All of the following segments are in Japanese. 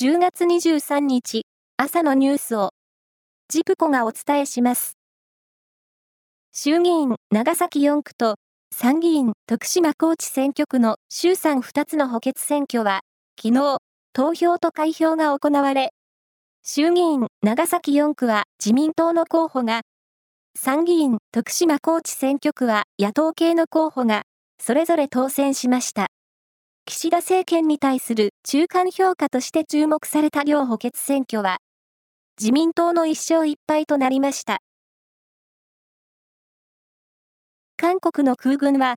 10月23日朝のニュースをジプコがお伝えします。衆議院長崎4区と参議院徳島高知選挙区の衆参2つの補欠選挙は昨日投票と開票が行われ衆議院長崎4区は自民党の候補が参議院徳島高知選挙区は野党系の候補がそれぞれ当選しました。岸田政権に対する中間評価として注目された両補欠選挙は、自民党の一勝一敗となりました。韓国の空軍は、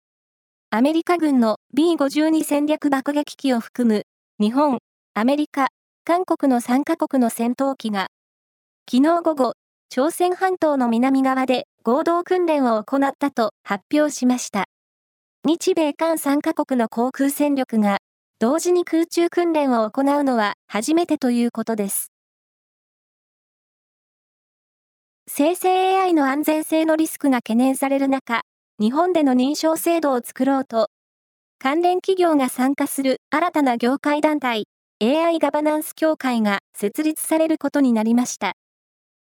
アメリカ軍の B52 戦略爆撃機を含む日本、アメリカ、韓国の3カ国の戦闘機が、昨日午後、朝鮮半島の南側で合同訓練を行ったと発表しました。日米韓3カ国の航空戦力が同時に空中訓練を行うのは初めてということです。生成 AI の安全性のリスクが懸念される中、日本での認証制度を作ろうと、関連企業が参加する新たな業界団体、AI ガバナンス協会が設立されることになりました。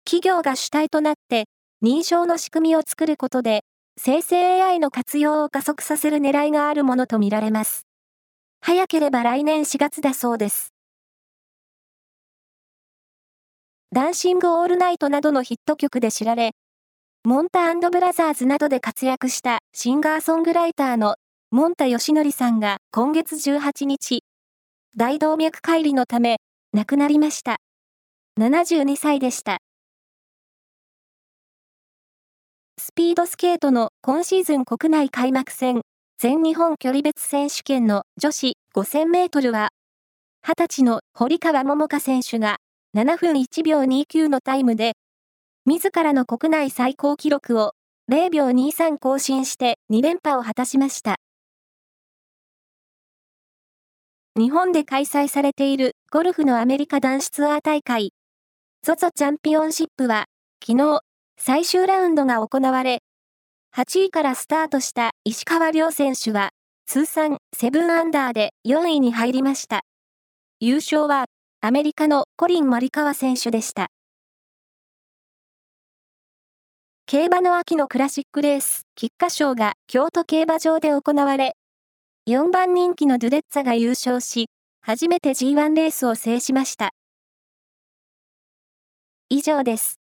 企業が主体となって認証の仕組みを作ることで生成 AI の活用を加速させる狙いがあるものとみられます。早ければ来年4月だそうです。ダンシングオールナイトなどのヒット曲で知られ、モンタブラザーズなどで活躍したシンガーソングライターのモンタヨシノリさんが今月18日、大動脈解離のため亡くなりました。72歳でした。ピードスケートの今シーズン国内開幕戦、全日本距離別選手権の女子5000メートルは、20歳の堀川桃香選手が7分1秒29のタイムで、自らの国内最高記録を0秒23更新して2連覇を果たしました。日本で開催されているゴルフのアメリカ男子ツアー大会、ZOZO チャンピオンシップは、昨日、最終ラウンドが行われ、8位からスタートした石川遼選手は、通算7アンダーで4位に入りました。優勝は、アメリカのコリン・マリカワ選手でした。競馬の秋のクラシックレース、菊花賞が京都競馬場で行われ、4番人気のドゥレッツァが優勝し、初めて G1 レースを制しました。以上です。